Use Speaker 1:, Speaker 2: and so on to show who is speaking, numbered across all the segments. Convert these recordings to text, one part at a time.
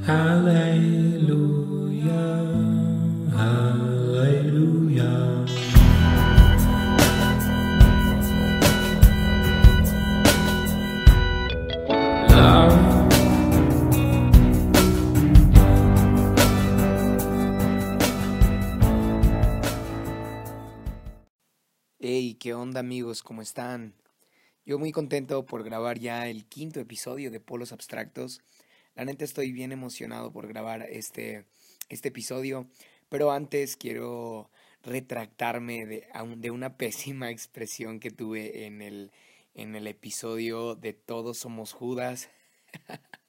Speaker 1: Aleluya, aleluya.
Speaker 2: Hey, ¿qué onda amigos? ¿Cómo están? Yo muy contento por grabar ya el quinto episodio de Polos Abstractos. La neta estoy bien emocionado por grabar este, este episodio, pero antes quiero retractarme de, de una pésima expresión que tuve en el, en el episodio de Todos Somos Judas.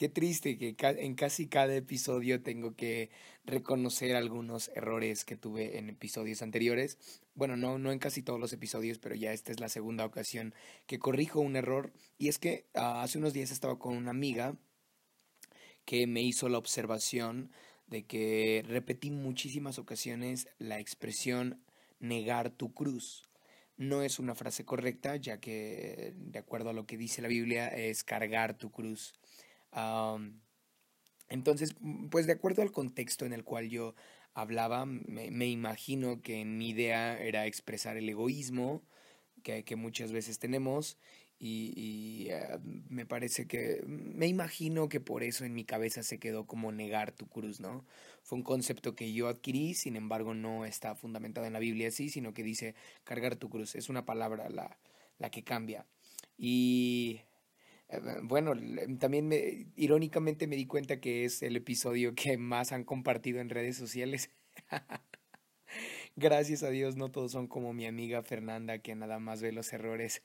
Speaker 2: Qué triste que en casi cada episodio tengo que reconocer algunos errores que tuve en episodios anteriores. Bueno, no, no en casi todos los episodios, pero ya esta es la segunda ocasión que corrijo un error. Y es que ah, hace unos días estaba con una amiga que me hizo la observación de que repetí muchísimas ocasiones la expresión negar tu cruz. No es una frase correcta, ya que de acuerdo a lo que dice la Biblia es cargar tu cruz. Am, entonces, mm, pues de acuerdo al contexto en el cual yo hablaba, me, me imagino que mi idea era expresar el egoísmo que, que muchas veces tenemos y, y, eh, me parece que, me imagino que por eso en mi cabeza se quedó como negar tu cruz, ¿no? Fue un concepto que yo adquirí, sin embargo no está fundamentado en la Biblia así, sino que dice cargar tu cruz, es una palabra la, la que cambia. Y Bueno, le- también me, irónicamente me di cuenta que es el episodio que más han compartido en redes sociales. Gracias a Dios, no todos son como mi amiga Fernanda, que nada más ve los errores.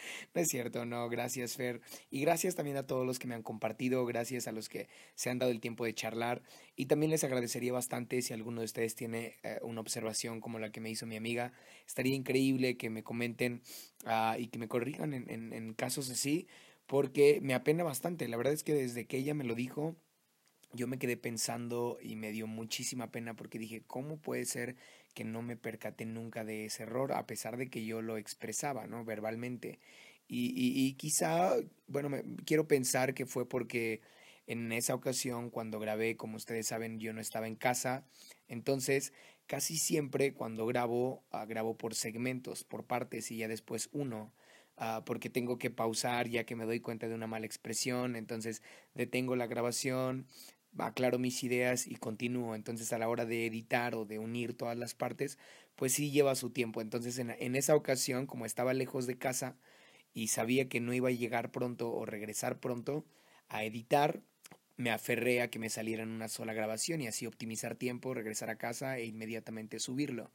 Speaker 2: No es cierto, no, gracias Fer. Y gracias también a todos los que me han compartido, gracias a los que se han dado el tiempo de charlar. Y también les agradecería bastante si alguno de ustedes tiene eh, una observación como la que me hizo mi amiga. Estaría increíble que me comenten ah, y que me corrijan en, en, en casos así, porque me apena bastante. La verdad es que desde que ella me lo dijo, yo me quedé pensando y me dio muchísima pena porque dije, ¿cómo puede ser que no me percaté nunca de ese error a pesar de que yo lo expresaba, ¿no? Verbalmente. Y, y, quizá, bueno, me, quiero pensar que fue porque en esa ocasión cuando grabé, como ustedes saben, yo no estaba en casa. Entonces, casi siempre cuando grabo, ah, grabo por segmentos, por partes y ya después uno. ah, porque tengo que pausar ya que me doy cuenta de una mala expresión, entonces detengo la grabación, aclaro mis ideas y continúo. Entonces a la hora de editar o de unir todas las partes, pues sí lleva su tiempo. Entonces en, en esa ocasión, como estaba lejos de casa y sabía que no iba a llegar pronto o regresar pronto a editar, me aferré a que me saliera en una sola grabación y así optimizar tiempo, regresar a casa e inmediatamente subirlo.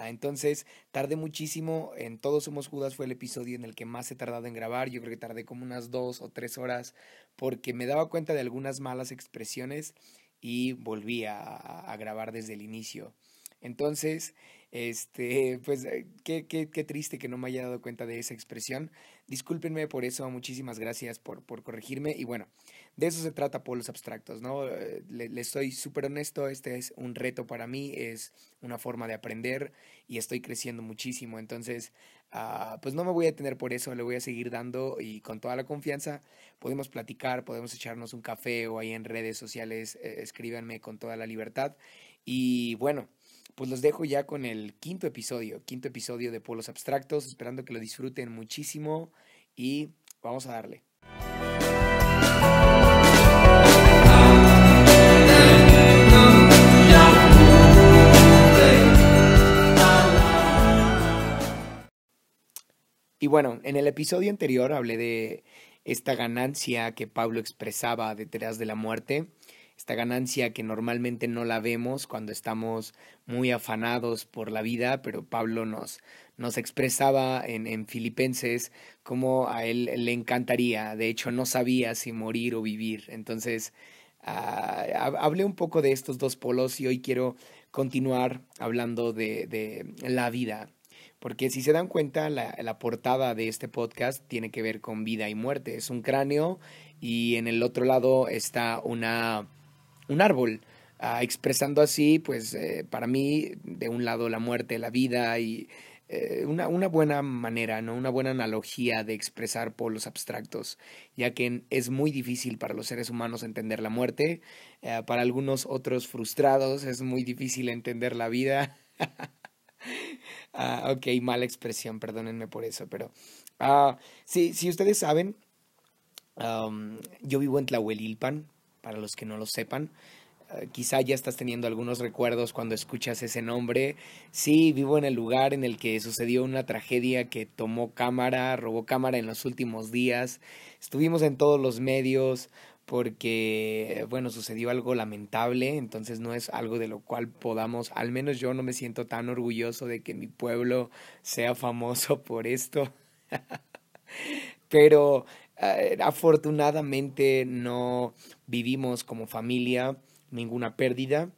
Speaker 2: Ah, entonces, tardé muchísimo. En Todos Somos Judas fue el episodio en el que más he tardado en grabar. Yo creo que tardé como unas dos o tres horas porque me daba cuenta de algunas malas expresiones y volví a, a grabar desde el inicio. Entonces, este, pues eh, qué, qué, qué triste que no me haya dado cuenta de esa expresión. Discúlpenme por eso, muchísimas gracias por, por corregirme. Y bueno, de eso se trata Polos Abstractos, ¿no? Eh, Le, le estoy súper honesto, este es un reto para mí, es una forma de aprender y estoy creciendo muchísimo. Entonces, ah, pues no me voy a detener por eso, le voy a seguir dando y con toda la confianza podemos platicar, podemos echarnos un café o ahí en redes sociales, eh, escríbanme con toda la libertad. Y bueno, pues los dejo ya con el quinto episodio, quinto episodio de Polos Abstractos, esperando que lo disfruten muchísimo y vamos a darle. Y bueno, en el episodio anterior hablé de esta ganancia que Pablo expresaba detrás de la muerte, esta ganancia que normalmente no la vemos cuando estamos muy afanados por la vida, pero Pablo nos, nos expresaba en, en Filipenses cómo a él le encantaría, de hecho no sabía si morir o vivir. Entonces, ah, hab- hablé un poco de estos dos polos y hoy quiero continuar hablando de, de la vida. Porque si se dan cuenta, la, portada de este podcast tiene que ver con vida y muerte. Es un cráneo y en el otro lado está una, un árbol. ah, expresando así, pues eh, para mí, de un lado la muerte, la vida y eh, una, una, buena manera, ¿no? una buena analogía de expresar polos abstractos, ya que es muy difícil para los seres humanos entender la muerte, eh, para algunos otros frustrados es muy difícil entender la vida. ah, ok, mala expresión, perdónenme por eso, pero uh, sí, si ustedes saben, yo vivo en Tlahuelilpan, para los que no lo sepan. Eh, quizá ya estás teniendo algunos recuerdos cuando escuchas ese nombre. Sí, vivo en el lugar en el que sucedió una tragedia que tomó cámara, robó cámara en los últimos días. Estuvimos en todos los medios porque, bueno, sucedió algo lamentable, entonces no es algo de lo cual podamos, al menos yo no me siento tan orgulloso de que mi pueblo sea famoso por esto. Pero eh, afortunadamente no vivimos como familia ninguna pérdida.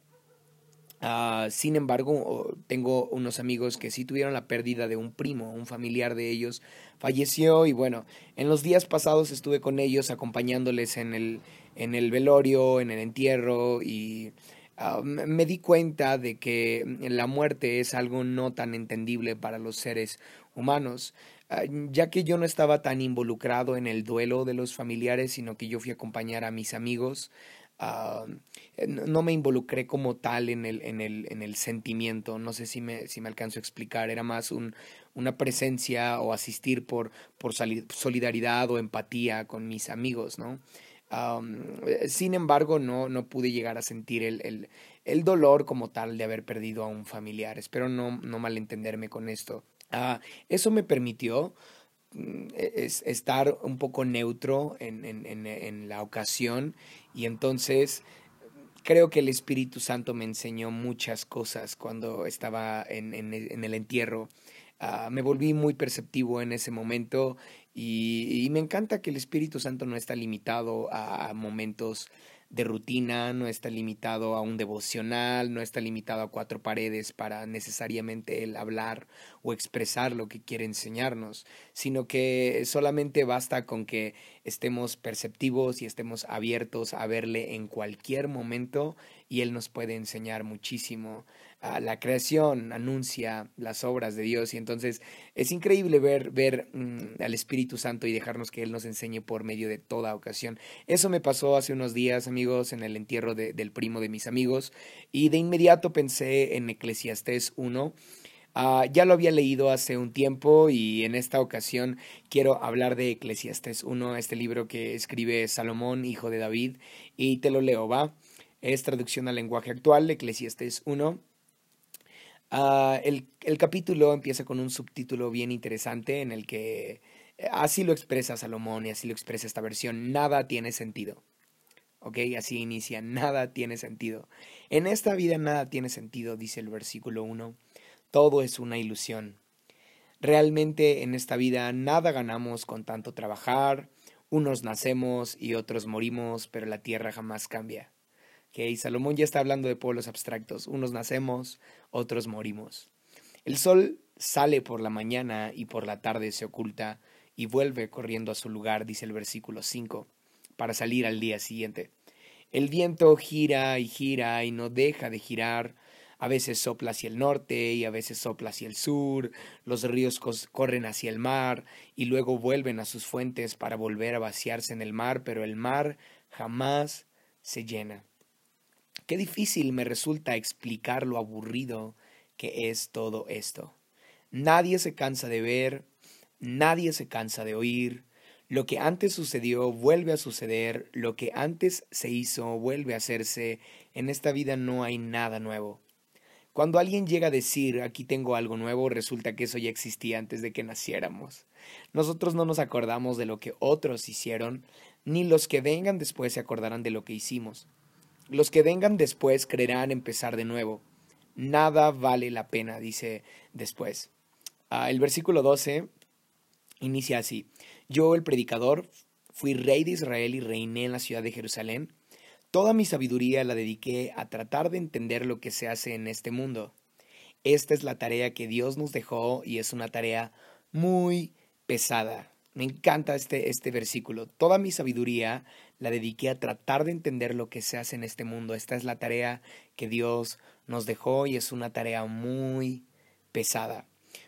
Speaker 2: Uh, sin embargo, tengo unos amigos que sí tuvieron la pérdida de un primo, un familiar de ellos falleció y bueno, en los días pasados estuve con ellos acompañándoles en el, en el velorio, en el entierro y uh, me di cuenta de que la muerte es algo no tan entendible para los seres humanos. Ah, ya que yo no estaba tan involucrado en el duelo de los familiares, sino que yo fui a acompañar a mis amigos, uh, no me involucré como tal en el, en el, en el sentimiento, no sé si me, si me alcanzo a explicar, era más un, una presencia o asistir por, por solidaridad o empatía con mis amigos, ¿no? Um, sin embargo, no, no pude llegar a sentir el, el, el, dolor como tal de haber perdido a un familiar. Espero no, no malentenderme con esto. Uh, eso me permitió es, estar un poco neutro en, en, en, la ocasión y entonces creo que el Espíritu Santo me enseñó muchas cosas cuando estaba en, el entierro. Uh, me volví muy perceptivo en ese momento y, y, me encanta que el Espíritu Santo no está limitado a momentos de rutina, no está limitado a un devocional, no está limitado a cuatro paredes para necesariamente el hablar o expresar lo que quiere enseñarnos, sino que solamente basta con que estemos perceptivos y estemos abiertos a verle en cualquier momento y Él nos puede enseñar muchísimo la creación anuncia las obras de Dios y entonces es increíble ver, ver mm, al Espíritu Santo y dejarnos que Él nos enseñe por medio de toda ocasión. Eso me pasó hace unos días, amigos, en el entierro de, del primo de mis amigos y de inmediato pensé en Eclesiastés 1. Uh, ya lo había leído hace un tiempo y en esta ocasión quiero hablar de Eclesiastés 1, este libro que escribe Salomón, hijo de David, y te lo leo, ¿va? Es traducción al lenguaje actual, Eclesiastés 1 Uh, el, el, capítulo empieza con un subtítulo bien interesante en el que eh, así lo expresa Salomón y así lo expresa esta versión. Nada tiene sentido. ¿Ok? Así inicia. Nada tiene sentido. En esta vida nada tiene sentido, dice el versículo 1. Todo es una ilusión. Realmente en esta vida nada ganamos con tanto trabajar. Unos nacemos y otros morimos, pero la tierra jamás cambia. Okay, Salomón ya está hablando de pueblos abstractos. Unos nacemos, otros morimos. El sol sale por la mañana y por la tarde se oculta y vuelve corriendo a su lugar, dice el versículo 5, para salir al día siguiente. El viento gira y gira y no deja de girar. A veces sopla hacia el norte y a veces sopla hacia el sur. Los ríos corren hacia el mar y luego vuelven a sus fuentes para volver a vaciarse en el mar, pero el mar jamás se llena. Qué difícil me resulta explicar lo aburrido que es todo esto. Nadie se cansa de ver, nadie se cansa de oír. Lo que antes sucedió vuelve a suceder, lo que antes se hizo vuelve a hacerse. En esta vida no hay nada nuevo. Cuando alguien llega a decir aquí tengo algo nuevo, resulta que eso ya existía antes de que naciéramos. Nosotros no nos acordamos de lo que otros hicieron, ni los que vengan después se acordarán de lo que hicimos. Los que vengan después creerán empezar de nuevo. Nada vale la pena, dice después. Ah, el versículo 12 inicia así. Yo, el predicador, fui rey de Israel y reiné en la ciudad de Jerusalén. Toda mi sabiduría la dediqué a tratar de entender lo que se hace en este mundo. Esta es la tarea que Dios nos dejó y es una tarea muy pesada. Me encanta este, este versículo. Toda mi sabiduría la dediqué a tratar de entender lo que se hace en este mundo. Esta es la tarea que Dios nos dejó y es una tarea muy pesada.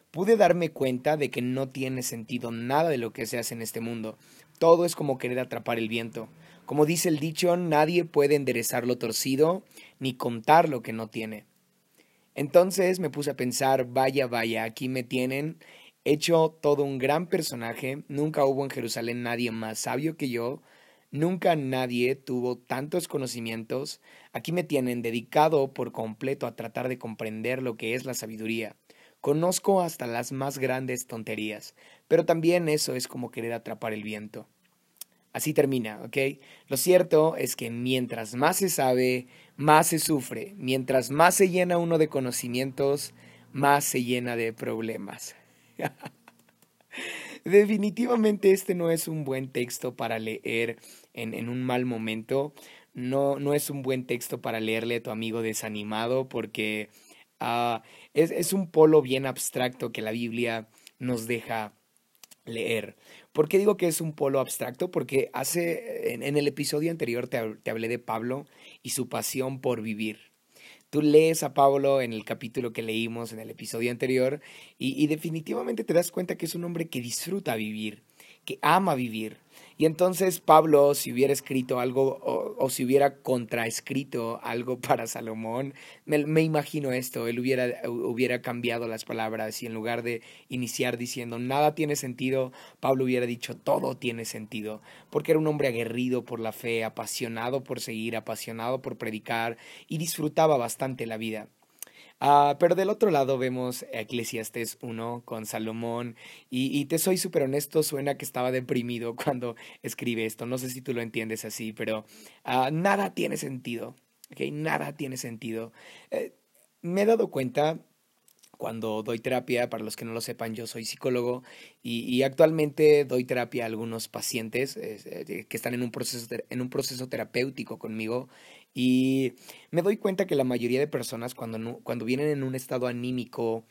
Speaker 2: pude darme cuenta de que no tiene sentido nada de lo que se hace en este mundo. Todo es como querer atrapar el viento. Como dice el dicho, nadie puede enderezar lo torcido ni contar lo que no tiene. Entonces me puse a pensar, vaya, vaya, aquí me tienen, hecho todo un gran personaje, nunca hubo en Jerusalén nadie más sabio que yo, nunca nadie tuvo tantos conocimientos, aquí me tienen dedicado por completo a tratar de comprender lo que es la sabiduría. Conozco hasta las más grandes tonterías, pero también eso es como querer atrapar el viento. Así termina, ¿ok? Lo cierto es que mientras más se sabe, más se sufre. Mientras más se llena uno de conocimientos, más se llena de problemas. Definitivamente este no es un buen texto para leer en, en un mal momento. No, no es un buen texto para leerle a tu amigo desanimado porque uh, es, es un polo bien abstracto que la Biblia nos deja leer. ¿Por qué digo que es un polo abstracto? Porque hace, en, en el episodio anterior te, te, hablé de Pablo y su pasión por vivir. Tú lees a Pablo en el capítulo que leímos en el episodio anterior y, y definitivamente te das cuenta que es un hombre que disfruta vivir, que ama vivir. Y entonces Pablo, si hubiera escrito algo o, si hubiera contraescrito algo para Salomón, me, imagino esto, él hubiera cambiado las palabras y en lugar de iniciar diciendo nada tiene sentido, Pablo hubiera dicho todo tiene sentido, porque era un hombre aguerrido por la fe, apasionado por seguir, apasionado por predicar y disfrutaba bastante la vida. Uh, pero del otro lado vemos Eclesiastes 1 con Salomón y, te soy súper honesto, suena que estaba deprimido cuando escribe esto. No sé si tú lo entiendes así, pero uh, nada tiene sentido. ¿okay? Nada tiene sentido. Eh, me he dado cuenta cuando doy terapia, para los que no lo sepan, yo soy psicólogo y, y actualmente doy terapia a algunos pacientes eh, que están en un, proceso, en un proceso terapéutico conmigo y me doy cuenta que la mayoría de personas cuando, no, cuando vienen en un estado anímico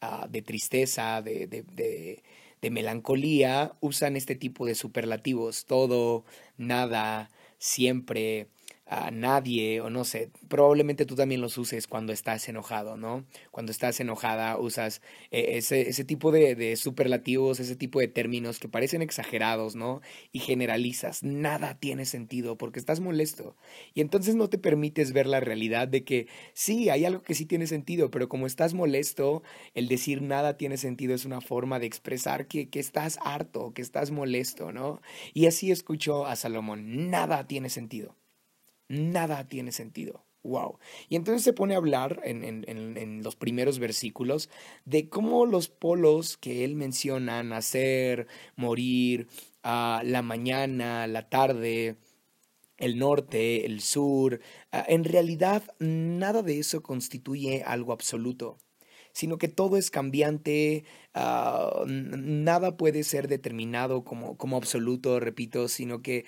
Speaker 2: uh, de tristeza, de, de, de, de, melancolía, usan este tipo de superlativos, todo, nada, siempre, a nadie o no sé, probablemente tú también los uses cuando estás enojado, ¿no? Cuando estás enojada usas eh, ese, ese tipo de, de, superlativos, ese tipo de términos que parecen exagerados, ¿no? Y generalizas, nada tiene sentido porque estás molesto y entonces no te permites ver la realidad de que sí, hay algo que sí tiene sentido, pero como estás molesto, el decir nada tiene sentido es una forma de expresar que, que estás harto, que estás molesto, ¿no? Y así escucho a Salomón, nada tiene sentido nada tiene sentido. Wow. Y entonces se pone a hablar en, en, en, los primeros versículos de cómo los polos que él menciona, nacer, morir, uh, la mañana, la tarde, el norte, el sur, uh, en realidad nada de eso constituye algo absoluto sino que todo es cambiante, uh, nada puede ser determinado como, como absoluto, repito, sino que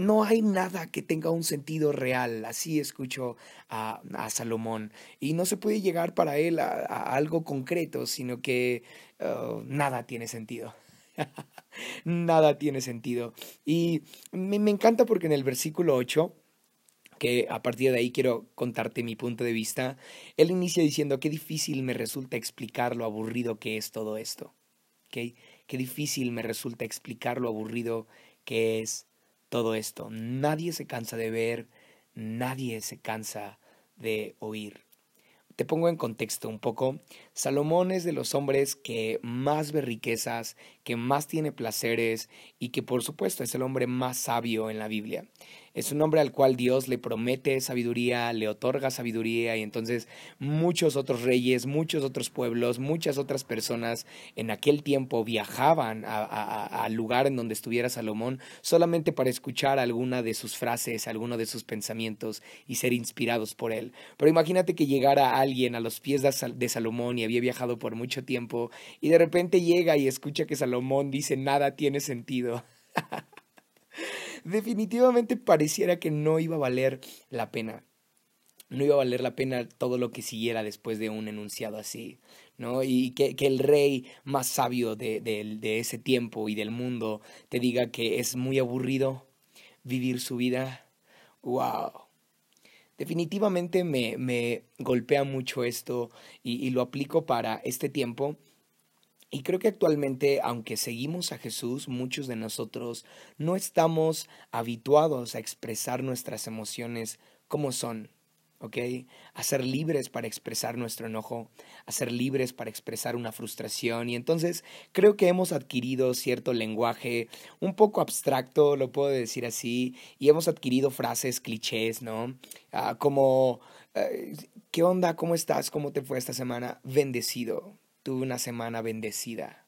Speaker 2: no hay nada que tenga un sentido real. Así escucho a, Salomón. Y no se puede llegar para él a, algo concreto, sino que uh, nada tiene sentido. nada tiene sentido. Y me, me, encanta porque en el versículo 8, que a partir de ahí quiero contarte mi punto de vista, él inicia diciendo, qué difícil me resulta explicar lo aburrido que es todo esto. ¿Okay? Qué difícil me resulta explicar lo aburrido que es todo esto. Nadie se cansa de ver, nadie se cansa de oír. Te pongo en contexto un poco. Salomón es de los hombres que más ve riquezas, que más tiene placeres y que por supuesto es el hombre más sabio en la Biblia. Es un hombre al cual Dios le promete sabiduría, le otorga sabiduría y entonces muchos otros reyes, muchos otros pueblos, muchas otras personas en aquel tiempo viajaban al lugar en donde estuviera Salomón solamente para escuchar alguna de sus frases, alguno de sus pensamientos y ser inspirados por él. Pero imagínate que llegara alguien a los pies de Salomón y había viajado por mucho tiempo y de repente llega y escucha que Salomón dice nada tiene sentido. definitivamente pareciera que no iba a valer la pena. No iba a valer la pena todo lo que siguiera después de un enunciado así, ¿no? Y que, que el rey más sabio de, de, ese tiempo y del mundo te diga que es muy aburrido vivir su vida. ¡Wow! definitivamente me, me golpea mucho esto y, y lo aplico para este tiempo. Y creo que actualmente, aunque seguimos a Jesús, muchos de nosotros no estamos habituados a expresar nuestras emociones como son, ¿ok? A ser libres para expresar nuestro enojo, a ser libres para expresar una frustración. Y entonces creo que hemos adquirido cierto lenguaje un poco abstracto, lo puedo decir así, y hemos adquirido frases clichés, ¿no? Ah, como, ¿qué onda? ¿Cómo estás? ¿Cómo te fue esta semana? Bendecido tuve una semana bendecida.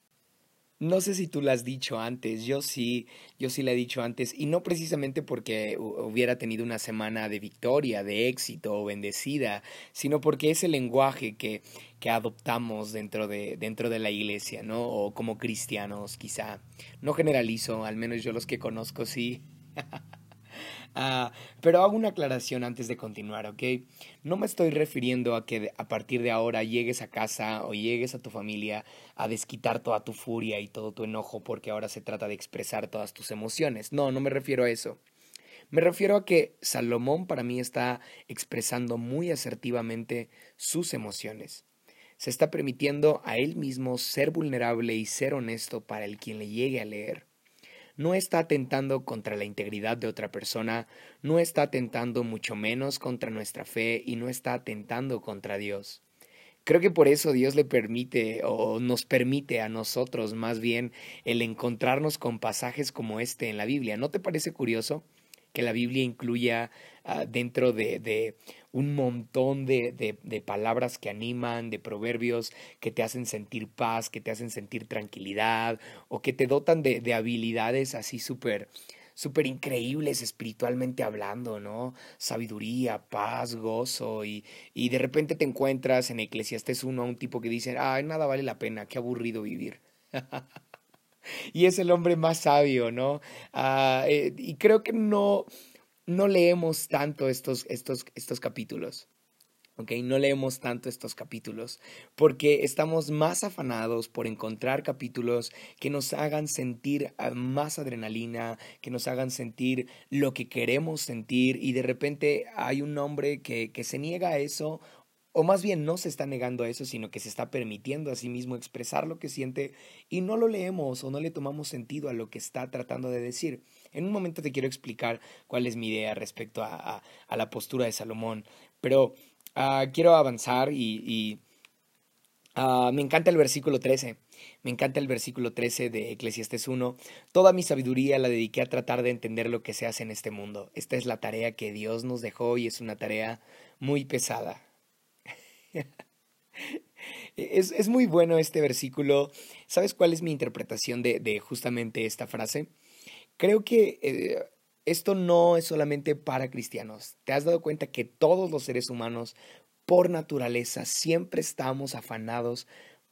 Speaker 2: No sé si tú lo has dicho antes, yo sí, yo sí la he dicho antes, y no precisamente porque hubiera tenido una semana de victoria, de éxito o bendecida, sino porque es el lenguaje que, que adoptamos dentro de, dentro de la iglesia, ¿no? O como cristianos, quizá. No generalizo, al menos yo los que conozco sí. Uh, pero hago una aclaración antes de continuar, ¿ok? No me estoy refiriendo a que a partir de ahora llegues a casa o llegues a tu familia a desquitar toda tu furia y todo tu enojo porque ahora se trata de expresar todas tus emociones. No, no me refiero a eso. Me refiero a que Salomón para mí está expresando muy asertivamente sus emociones. Se está permitiendo a él mismo ser vulnerable y ser honesto para el quien le llegue a leer no está atentando contra la integridad de otra persona, no está atentando mucho menos contra nuestra fe y no está atentando contra Dios. Creo que por eso Dios le permite o nos permite a nosotros más bien el encontrarnos con pasajes como este en la Biblia. ¿No te parece curioso? Que la Biblia incluya uh, dentro de, de, un montón de, de, de, palabras que animan, de proverbios que te hacen sentir paz, que te hacen sentir tranquilidad o que te dotan de, de habilidades así súper súper increíbles espiritualmente hablando, ¿no? Sabiduría, paz, gozo y, y de repente te encuentras en Eclesiastes 1 a un tipo que dice, ay, nada vale la pena, qué aburrido vivir. y es el hombre más sabio, ¿no? Uh, y creo que no, no leemos tanto estos, estos, estos capítulos. ¿ok? No leemos tanto estos capítulos porque estamos más afanados por encontrar capítulos que nos hagan sentir ah, más adrenalina, que nos hagan sentir lo que queremos sentir y de repente hay un hombre que, que se niega a eso o más bien no se está negando a eso, sino que se está permitiendo a sí mismo expresar lo que siente y no lo leemos o no le tomamos sentido a lo que está tratando de decir. En un momento te quiero explicar cuál es mi idea respecto a, a, la postura de Salomón, pero uh, quiero avanzar y, uh, me encanta el versículo 13. Me encanta el versículo 13 de Eclesiastes 1. Toda mi sabiduría la dediqué a tratar de entender lo que se hace en este mundo. Esta es la tarea que Dios nos dejó y es una tarea muy pesada es, es, muy bueno este versículo. ¿Sabes cuál es mi interpretación de, de justamente esta frase? Creo que eh, esto no es solamente para cristianos. ¿Te has dado cuenta que todos los seres humanos, por naturaleza, siempre estamos afanados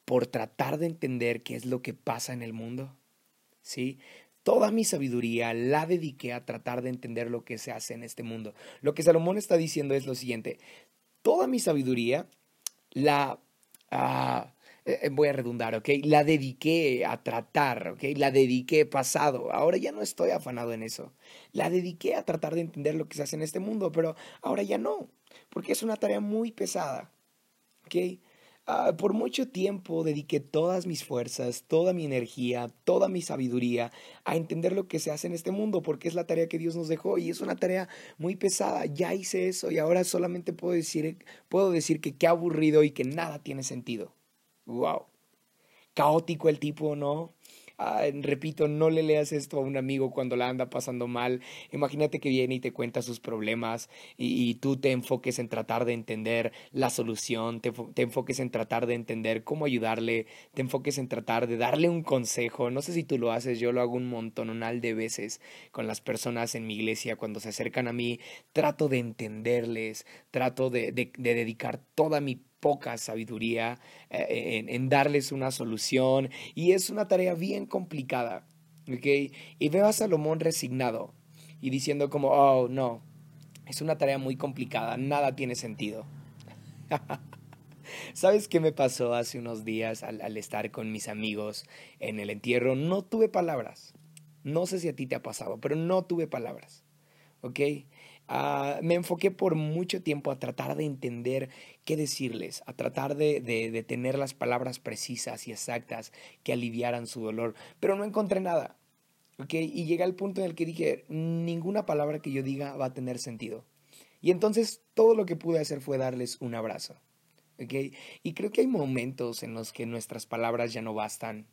Speaker 2: por tratar de entender qué es lo que pasa en el mundo? ¿Sí? Toda mi sabiduría la dediqué a tratar de entender lo que se hace en este mundo. Lo que Salomón está diciendo es lo siguiente. Toda mi sabiduría la... Uh, voy a redundar, ¿ok? La dediqué a tratar, ¿ok? La dediqué pasado. Ahora ya no estoy afanado en eso. La dediqué a tratar de entender lo que se hace en este mundo, pero ahora ya no, porque es una tarea muy pesada, ¿ok? Uh, por mucho tiempo dediqué todas mis fuerzas, toda mi energía, toda mi sabiduría a entender lo que se hace en este mundo, porque es la tarea que Dios nos dejó y es una tarea muy pesada. Ya hice eso y ahora solamente puedo decir, puedo decir que qué aburrido y que nada tiene sentido. Wow. Caótico el tipo, ¿no? Ah, repito, no le leas esto a un amigo cuando la anda pasando mal. Imagínate que viene y te cuenta sus problemas y, tú te enfoques en tratar de entender la solución, te, enfoques en tratar de entender cómo ayudarle, te enfoques en tratar de darle un consejo. No sé si tú lo haces, yo lo hago un montonal de veces con las personas en mi iglesia cuando se acercan a mí. Trato de entenderles, trato de dedicar toda mi poca sabiduría eh, en, darles una solución y es una tarea bien complicada. ¿okay? Y veo a Salomón resignado y diciendo como, oh, no, es una tarea muy complicada, nada tiene sentido. ¿Sabes qué me pasó hace unos días al, al, estar con mis amigos en el entierro? No tuve palabras. No sé si a ti te ha pasado, pero no tuve palabras. ¿Ok? Ah, me enfoqué por mucho tiempo a tratar de entender qué decirles, a tratar de, de, de tener las palabras precisas y exactas que aliviaran su dolor, pero no encontré nada. ¿okay? Y llegué al punto en el que dije, ninguna palabra que yo diga va a tener sentido. Y entonces todo lo que pude hacer fue darles un abrazo. ¿okay? Y creo que hay momentos en los que nuestras palabras ya no bastan.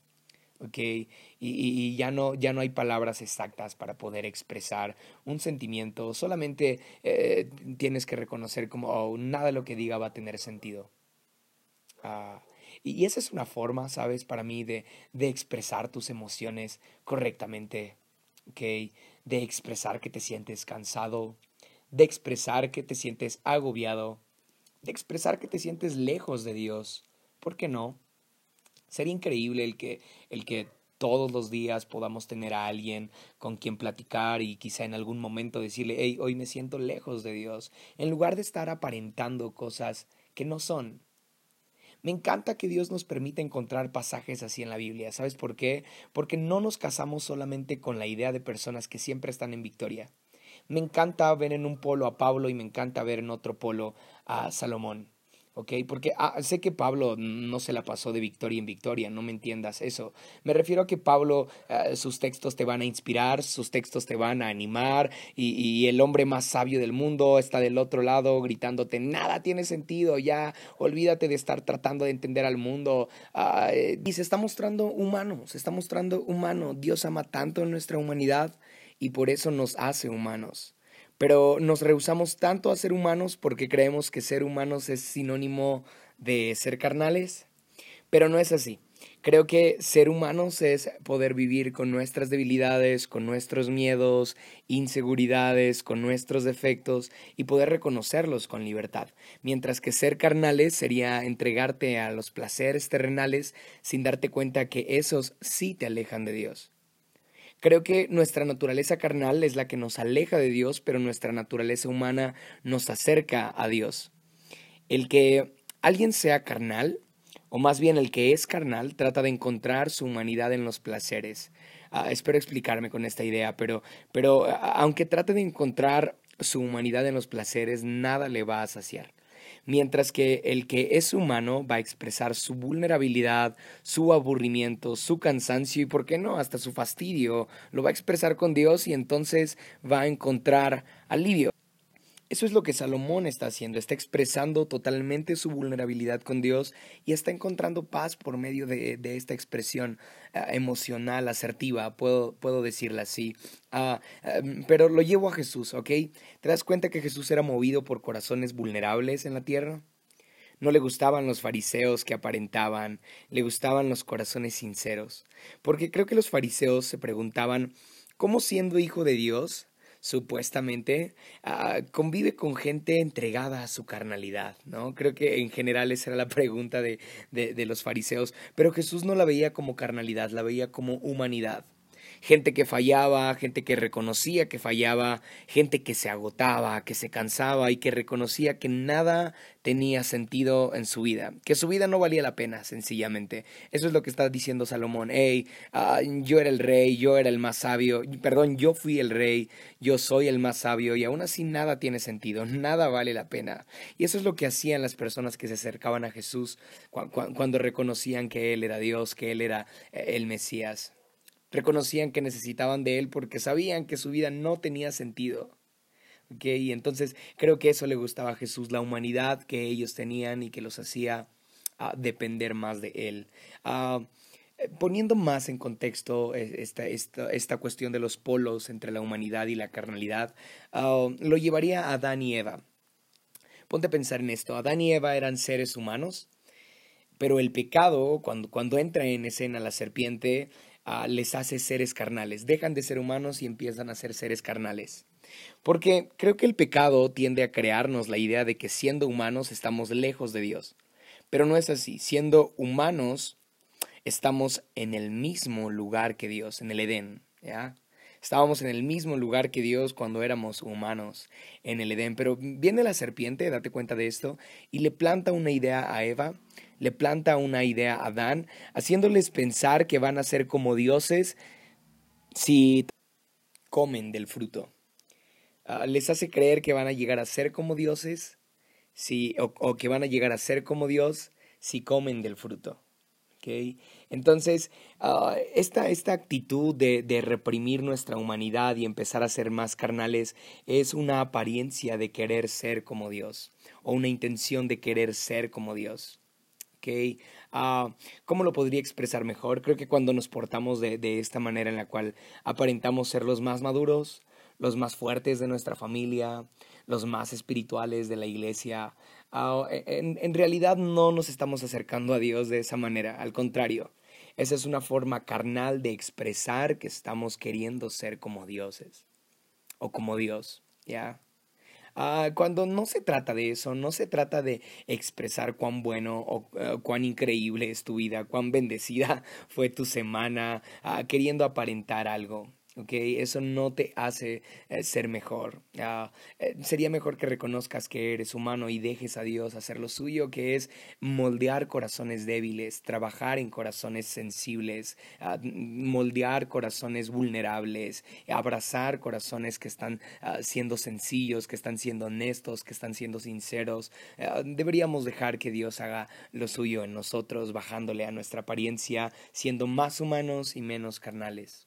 Speaker 2: ¿Okay? Y, y, ya, no, ya no hay palabras exactas para poder expresar un sentimiento. Solamente eh, tienes que reconocer como oh, nada lo que diga va a tener sentido. Ah, y esa es una forma, ¿sabes? Para mí de, de expresar tus emociones correctamente. De expresar que te sientes cansado, de expresar que te sientes agobiado, de expresar que te sientes lejos de Dios. ¿Por qué no? Sería increíble el que, el que todos los días podamos tener a alguien con quien platicar y quizá en algún momento decirle, hey, hoy me siento lejos de Dios, en lugar de estar aparentando cosas que no son. Me encanta que Dios nos permita encontrar pasajes así en la Biblia. ¿Sabes por qué? Porque no nos casamos solamente con la idea de personas que siempre están en victoria. Me encanta ver en un polo a Pablo y me encanta ver en otro polo a Salomón. ¿Ok? Porque ah, sé que Pablo no se la pasó de victoria en victoria, no me entiendas eso. Me refiero a que Pablo, uh, sus textos te van a inspirar, sus textos te van a animar y, el hombre más sabio del mundo está del otro lado gritándote, nada tiene sentido, ya olvídate de estar tratando de entender al mundo. Uh, y se está mostrando humano, se está mostrando humano. Dios ama tanto nuestra humanidad y por eso nos hace humanos. Pero nos rehusamos tanto a ser humanos porque creemos que ser humanos es sinónimo de ser carnales. Pero no es así. Creo que ser humanos es poder vivir con nuestras debilidades, con nuestros miedos, inseguridades, con nuestros defectos y poder reconocerlos con libertad. Mientras que ser carnales sería entregarte a los placeres terrenales sin darte cuenta que esos sí te alejan de Dios. Creo que nuestra naturaleza carnal es la que nos aleja de Dios, pero nuestra naturaleza humana nos acerca a Dios. El que alguien sea carnal, o más bien el que es carnal, trata de encontrar su humanidad en los placeres. Uh, espero explicarme con esta idea, pero, pero aunque trate de encontrar su humanidad en los placeres, nada le va a saciar mientras que el que es humano va a expresar su vulnerabilidad, su aburrimiento, su cansancio y, ¿por qué no?, hasta su fastidio, lo va a expresar con Dios y entonces va a encontrar alivio. Eso es lo que Salomón está haciendo, está expresando totalmente su vulnerabilidad con Dios y está encontrando paz por medio de, esta expresión uh, emocional, asertiva, puedo, puedo decirla así. Uh, um, pero lo llevo a Jesús, ¿ok? ¿Te das cuenta que Jesús era movido por corazones vulnerables en la tierra? No le gustaban los fariseos que aparentaban, le gustaban los corazones sinceros, porque creo que los fariseos se preguntaban, ¿cómo siendo hijo de Dios? Supuestamente, uh, convive con gente entregada a su carnalidad, ¿no? Creo que en general esa era la pregunta de, de, de los fariseos, pero Jesús no la veía como carnalidad, la veía como humanidad gente que fallaba, gente que reconocía que fallaba, gente que se agotaba, que se cansaba y que reconocía que nada tenía sentido en su vida, que su vida no valía la pena, sencillamente. Eso es lo que está diciendo Salomón. Hey, uh, yo era el rey, yo era el más sabio, perdón, yo fui el rey, yo soy el más sabio y aún así nada tiene sentido, nada vale la pena. Y eso es lo que hacían las personas que se acercaban a Jesús cuando reconocían que Él era Dios, que Él era eh, el Mesías. Reconocían que necesitaban de Él porque sabían que su vida no tenía sentido. ¿Okay? Y entonces creo que eso le gustaba a Jesús, la humanidad que ellos tenían y que los hacía uh, depender más de Él. Uh, poniendo más en contexto esta, esta, esta, cuestión de los polos entre la humanidad y la carnalidad, uh, lo llevaría a Adán y Eva. Ponte a pensar en esto. Adán y Eva eran seres humanos, pero el pecado, cuando, cuando entra en escena la serpiente, uh, les hace seres carnales. Dejan de ser humanos y empiezan a ser seres carnales. Porque creo que el pecado tiende a crearnos la idea de que siendo humanos estamos lejos de Dios. Pero no es así. Siendo humanos estamos en el mismo lugar que Dios, en el Edén. ¿ya? Estábamos en el mismo lugar que Dios cuando éramos humanos en el Edén. Pero viene la serpiente, date cuenta de esto, y le planta una idea a Eva le planta una idea a Adán, haciéndoles pensar que van a ser como dioses si comen del fruto. ah, les hace creer que van a llegar a ser como dioses si, o, o que van a llegar a ser como Dios si comen del fruto. ¿ok? Entonces, ah, esta, esta actitud de, de reprimir nuestra humanidad y empezar a ser más carnales es una apariencia de querer ser como Dios o una intención de querer ser como Dios. ¿ok? Ah, ¿Cómo lo podría expresar mejor? Creo que cuando nos portamos de, de esta manera en la cual aparentamos ser los más maduros, los más fuertes de nuestra familia, los más espirituales de la iglesia, ah, en realidad no nos estamos acercando a Dios de esa manera, al contrario. Esa es una forma carnal de expresar que estamos queriendo ser como dioses o como Dios, ¿ya? Ah, cuando no se trata de eso, no se trata de expresar cuán bueno o uh, cuán increíble es tu vida, cuán bendecida fue tu semana, uh, queriendo aparentar algo. ¿Ok? Eso no te hace eh, ser mejor. Uh, eh, sería mejor que reconozcas que eres humano y dejes a Dios hacer lo suyo, que es moldear corazones débiles, trabajar en corazones sensibles, uh, moldear corazones vulnerables, abrazar corazones que están uh, siendo sencillos, que están siendo honestos, que están siendo sinceros. deberíamos dejar que Dios haga lo suyo en nosotros, bajándole a nuestra apariencia, siendo más humanos y menos carnales.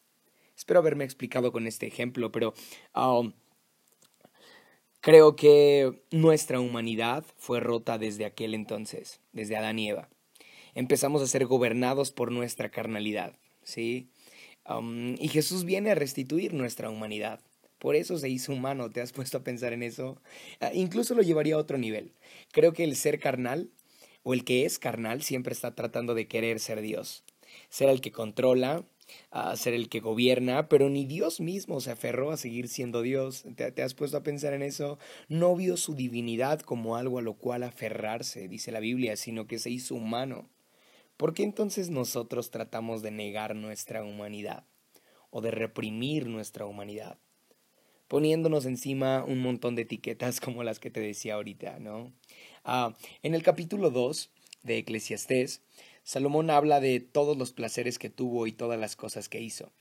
Speaker 2: Espero haberme explicado con este ejemplo, pero um, creo que nuestra humanidad fue rota desde aquel entonces, desde Adán y Eva. Empezamos a ser gobernados por nuestra carnalidad, ¿sí? Um, y Jesús viene a restituir nuestra humanidad. Por eso se hizo humano, ¿te has puesto a pensar en eso? Uh, incluso lo llevaría a otro nivel. Creo que el ser carnal, o el que es carnal, siempre está tratando de querer ser Dios. Ser el que controla, a ser el que gobierna, pero ni Dios mismo se aferró a seguir siendo Dios. ¿Te, ¿Te, has puesto a pensar en eso? No vio su divinidad como algo a lo cual aferrarse, dice la Biblia, sino que se hizo humano. ¿Por qué entonces nosotros tratamos de negar nuestra humanidad o de reprimir nuestra humanidad? poniéndonos encima un montón de etiquetas como las que te decía ahorita, ¿no? Ah, en el capítulo 2 de Eclesiastés, Salomón habla de todos los placeres que tuvo y todas las cosas que hizo.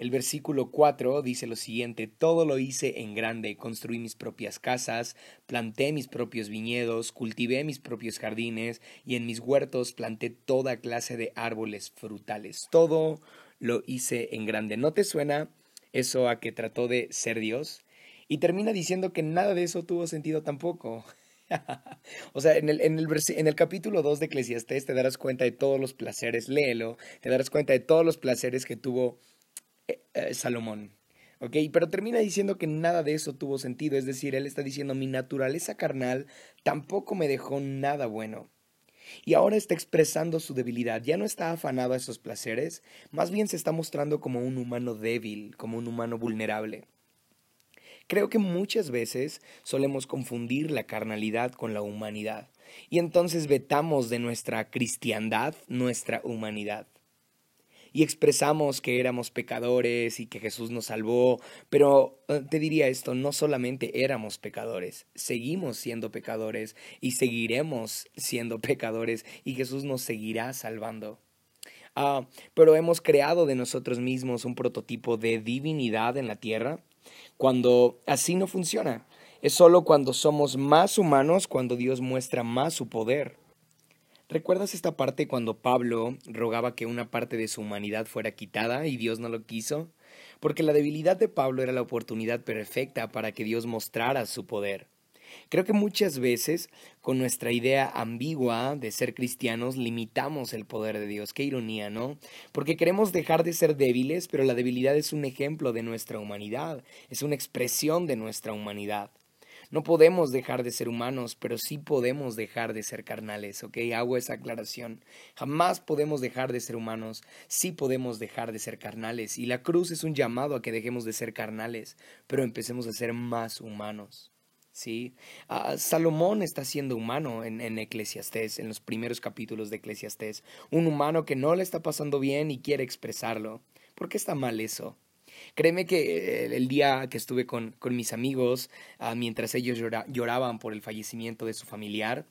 Speaker 2: El versículo 4 dice lo siguiente, todo lo hice en grande, construí mis propias casas, planté mis propios viñedos, cultivé mis propios jardines y en mis huertos planté toda clase de árboles frutales. Todo lo hice en grande. ¿No te suena eso a que trató de ser Dios? Y termina diciendo que nada de eso tuvo sentido tampoco. o sea, en el, en, el, en el capítulo 2 de Eclesiastés te darás cuenta de todos los placeres, léelo, te darás cuenta de todos los placeres que tuvo eh, eh, Salomón. ¿Ok? Pero termina diciendo que nada de eso tuvo sentido, es decir, él está diciendo mi naturaleza carnal tampoco me dejó nada bueno. Y ahora está expresando su debilidad, ya no está afanado a esos placeres, más bien se está mostrando como un humano débil, como un humano vulnerable. Creo que muchas veces solemos confundir la carnalidad con la humanidad y entonces vetamos de nuestra cristiandad nuestra humanidad. Y expresamos que éramos pecadores y que Jesús nos salvó, pero eh, te diría esto, no solamente éramos pecadores, seguimos siendo pecadores y seguiremos siendo pecadores y Jesús nos seguirá salvando. Ah, pero hemos creado de nosotros mismos un prototipo de divinidad en la tierra cuando así no funciona. Es solo cuando somos más humanos cuando Dios muestra más su poder. ¿Recuerdas esta parte cuando Pablo rogaba que una parte de su humanidad fuera quitada y Dios no lo quiso? Porque la debilidad de Pablo era la oportunidad perfecta para que Dios mostrara su poder. Creo que muchas veces con nuestra idea ambigua de ser cristianos limitamos el poder de Dios. Qué ironía, ¿no? Porque queremos dejar de ser débiles, pero la debilidad es un ejemplo de nuestra humanidad, es una expresión de nuestra humanidad. No podemos dejar de ser humanos, pero sí podemos dejar de ser carnales, ¿ok? Hago esa aclaración. Jamás podemos dejar de ser humanos, sí podemos dejar de ser carnales. Y la cruz es un llamado a que dejemos de ser carnales, pero empecemos a ser más humanos. ¿Sí? Uh, Salomón está siendo humano en, en Eclesiastés, en los primeros capítulos de Eclesiastés. Un humano que no le está pasando bien y quiere expresarlo. ¿Por qué está mal eso? Créeme que el día que estuve con, con mis amigos, uh, mientras ellos llora, lloraban por el fallecimiento de su familiar,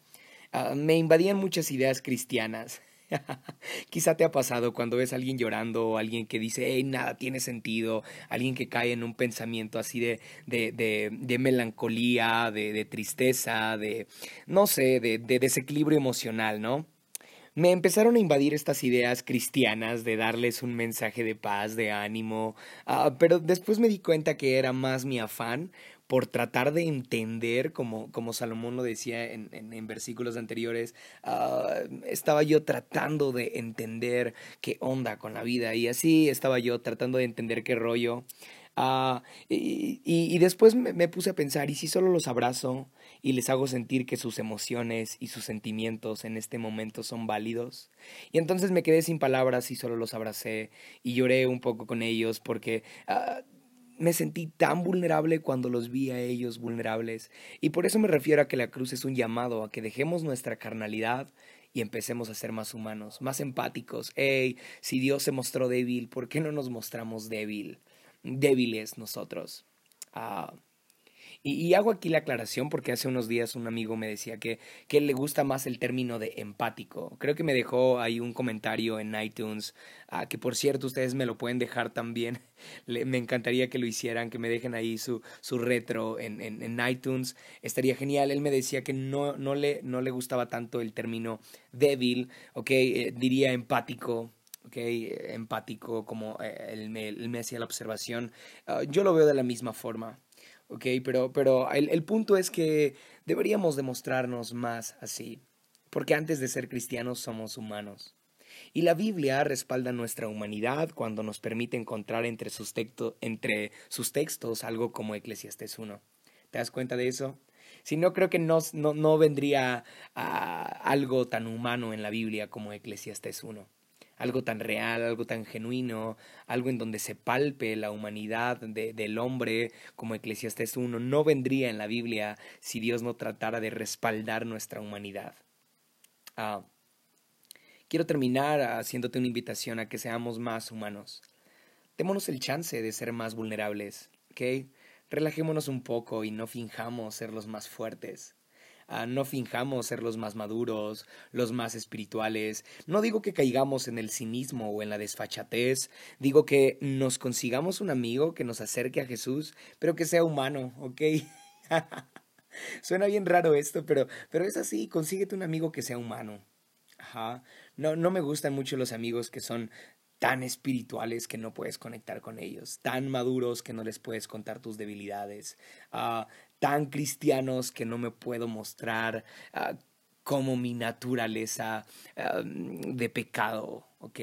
Speaker 2: uh, me invadían muchas ideas cristianas. Quizá te ha pasado cuando ves a alguien llorando alguien que dice, hey, nada tiene sentido, alguien que cae en un pensamiento así de, de, de, melancolía, de, de, tristeza, de, no sé, de, de desequilibrio emocional, ¿no? Me empezaron a invadir estas ideas cristianas de darles un mensaje de paz, de ánimo, uh, pero después me di cuenta que era más mi afán por tratar de entender, como, como Salomón lo decía en, en, versículos anteriores, uh, estaba yo tratando de entender qué onda con la vida y así estaba yo tratando de entender qué rollo. Uh, y, y, después me, puse a pensar, ¿y si solo los abrazo y les hago sentir que sus emociones y sus sentimientos en este momento son válidos? Y entonces me quedé sin palabras y solo los abracé y lloré un poco con ellos porque... Uh, me sentí tan vulnerable cuando los vi a ellos vulnerables. Y por eso me refiero a que la cruz es un llamado a que dejemos nuestra carnalidad y empecemos a ser más humanos, más empáticos. Hey, si Dios se mostró débil, ¿por qué no nos mostramos débil? Débiles nosotros. Ah. Y, hago aquí la aclaración porque hace unos días un amigo me decía que, que le gusta más el término de empático. Creo que me dejó ahí un comentario en iTunes, uh, que por cierto ustedes me lo pueden dejar también. Me encantaría que lo hicieran, que me dejen ahí su, su retro en, en, en, iTunes. Estaría genial. Él me decía que no, no, le, no le gustaba tanto el término débil, ok, eh, diría empático. Okay, empático, como eh, él, me, él me hacía la observación. Uh, yo lo veo de la misma forma. ¿Ok? Pero, pero el, el punto es que deberíamos demostrarnos más así, porque antes de ser cristianos somos humanos. Y la Biblia respalda nuestra humanidad cuando nos permite encontrar entre sus, entre sus textos algo como Eclesiastes 1. ¿Te das cuenta de eso? Si no, creo que no, no, no vendría a algo tan humano en la Biblia como Eclesiastes 1 algo tan real, algo tan genuino, algo en donde se palpe la humanidad de, del hombre, como Eclesiastes 1, no vendría en la Biblia si Dios no tratara de respaldar nuestra humanidad. Ah, quiero terminar haciéndote una invitación a que seamos más humanos. Démonos el chance de ser más vulnerables, ¿ok? Relajémonos un poco y no finjamos ser los más fuertes. No finjamos ser los más maduros, los más espirituales. No digo que caigamos en el cinismo o en la desfachatez. Digo que nos consigamos un amigo que nos acerque a Jesús, pero que sea humano, ¿ok? Suena bien raro esto, pero, pero es así. Consíguete un amigo que sea humano. Ajá. No, no me gustan mucho los amigos que son tan espirituales que no puedes conectar con ellos, tan maduros que no les puedes contar tus debilidades, uh, tan cristianos que no me puedo mostrar uh, como mi naturaleza uh, de pecado, ¿ok?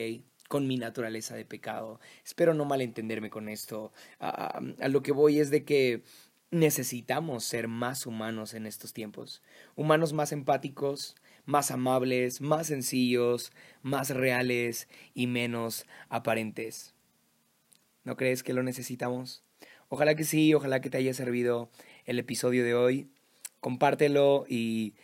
Speaker 2: Con mi naturaleza de pecado. Espero no malentenderme con esto. a lo que voy es de que necesitamos ser más humanos en estos tiempos, humanos más empáticos, más amables, más sencillos, más reales y menos aparentes. ¿No crees que lo necesitamos? Ojalá que sí, ojalá que te haya servido el episodio de hoy. Compártelo y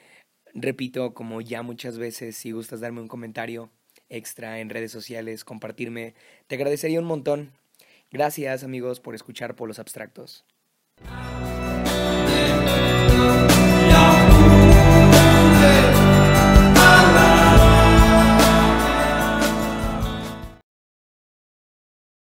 Speaker 2: repito, como ya muchas veces, si gustas darme un comentario extra en redes sociales, compartirme, te agradecería un montón. Gracias amigos por escuchar por los abstractos.